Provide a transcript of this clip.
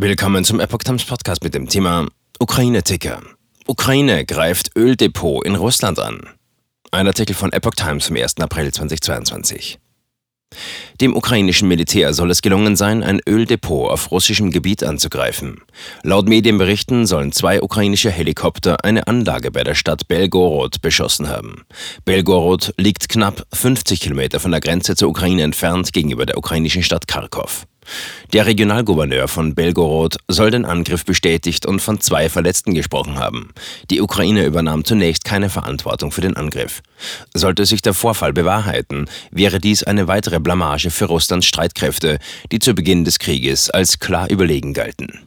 Willkommen zum Epoch Times Podcast mit dem Thema Ukraine-Ticker. Ukraine greift Öldepot in Russland an. Ein Artikel von Epoch Times vom 1. April 2022. Dem ukrainischen Militär soll es gelungen sein, ein Öldepot auf russischem Gebiet anzugreifen. Laut Medienberichten sollen zwei ukrainische Helikopter eine Anlage bei der Stadt Belgorod beschossen haben. Belgorod liegt knapp 50 Kilometer von der Grenze zur Ukraine entfernt gegenüber der ukrainischen Stadt Kharkov. Der Regionalgouverneur von Belgorod soll den Angriff bestätigt und von zwei Verletzten gesprochen haben. Die Ukraine übernahm zunächst keine Verantwortung für den Angriff. Sollte sich der Vorfall bewahrheiten, wäre dies eine weitere Blamage für Russlands Streitkräfte, die zu Beginn des Krieges als klar überlegen galten.